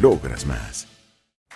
logras más.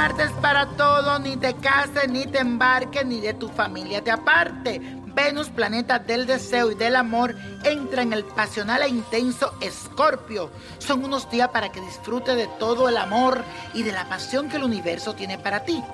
Martes para todos, ni te cases, ni te embarques, ni de tu familia te aparte. Venus, planeta del deseo y del amor, entra en el pasional e intenso Escorpio. Son unos días para que disfrutes de todo el amor y de la pasión que el universo tiene para ti.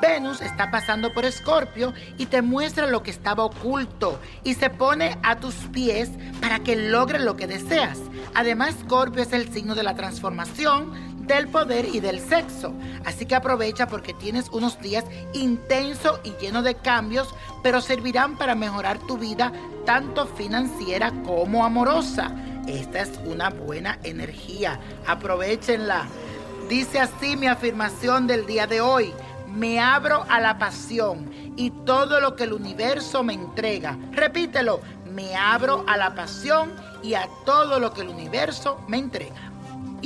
Venus está pasando por Escorpio y te muestra lo que estaba oculto y se pone a tus pies para que logres lo que deseas. Además, Escorpio es el signo de la transformación, del poder y del sexo. Así que aprovecha porque tienes unos días intensos y llenos de cambios, pero servirán para mejorar tu vida tanto financiera como amorosa. Esta es una buena energía. Aprovechenla. Dice así mi afirmación del día de hoy. Me abro a la pasión y todo lo que el universo me entrega. Repítelo. Me abro a la pasión y a todo lo que el universo me entrega.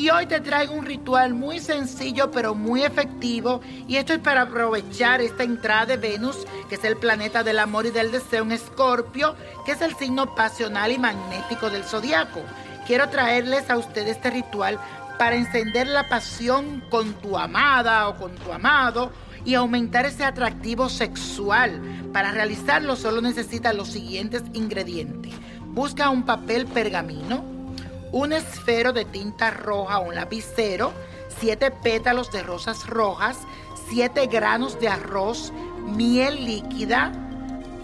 Y hoy te traigo un ritual muy sencillo pero muy efectivo y esto es para aprovechar esta entrada de Venus, que es el planeta del amor y del deseo en Escorpio, que es el signo pasional y magnético del zodiaco. Quiero traerles a ustedes este ritual para encender la pasión con tu amada o con tu amado y aumentar ese atractivo sexual. Para realizarlo solo necesitas los siguientes ingredientes. Busca un papel pergamino, un esfero de tinta roja o un lapicero, siete pétalos de rosas rojas, siete granos de arroz, miel líquida,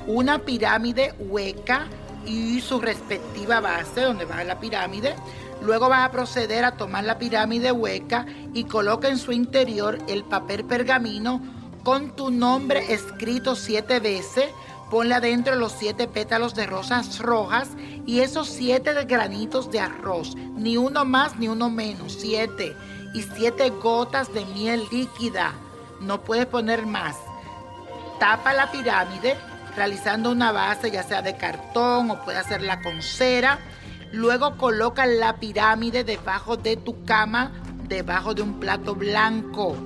una pirámide hueca y su respectiva base donde va la pirámide. Luego vas a proceder a tomar la pirámide hueca y coloca en su interior el papel pergamino con tu nombre escrito siete veces Ponle adentro los siete pétalos de rosas rojas y esos siete granitos de arroz. Ni uno más ni uno menos. Siete. Y siete gotas de miel líquida. No puedes poner más. Tapa la pirámide realizando una base ya sea de cartón o puede hacerla con cera. Luego coloca la pirámide debajo de tu cama, debajo de un plato blanco.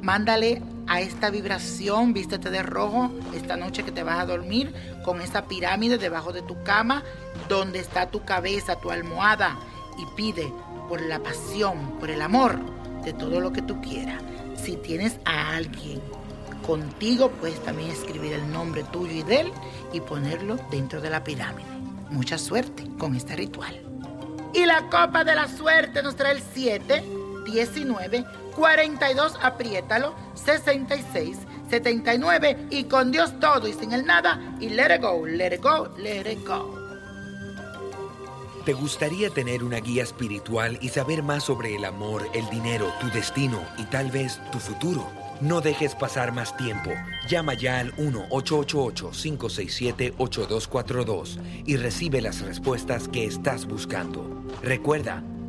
Mándale a esta vibración, vístete de rojo esta noche que te vas a dormir con esa pirámide debajo de tu cama, donde está tu cabeza, tu almohada, y pide por la pasión, por el amor de todo lo que tú quieras. Si tienes a alguien contigo, puedes también escribir el nombre tuyo y de él y ponerlo dentro de la pirámide. Mucha suerte con este ritual. Y la copa de la suerte nos trae el 7, 19, 42 apriétalo, 66 79 y con Dios todo y sin el nada y let it go, let it go, let it go. ¿Te gustaría tener una guía espiritual y saber más sobre el amor, el dinero, tu destino y tal vez tu futuro? No dejes pasar más tiempo. Llama ya al 1-888-567-8242 y recibe las respuestas que estás buscando. Recuerda,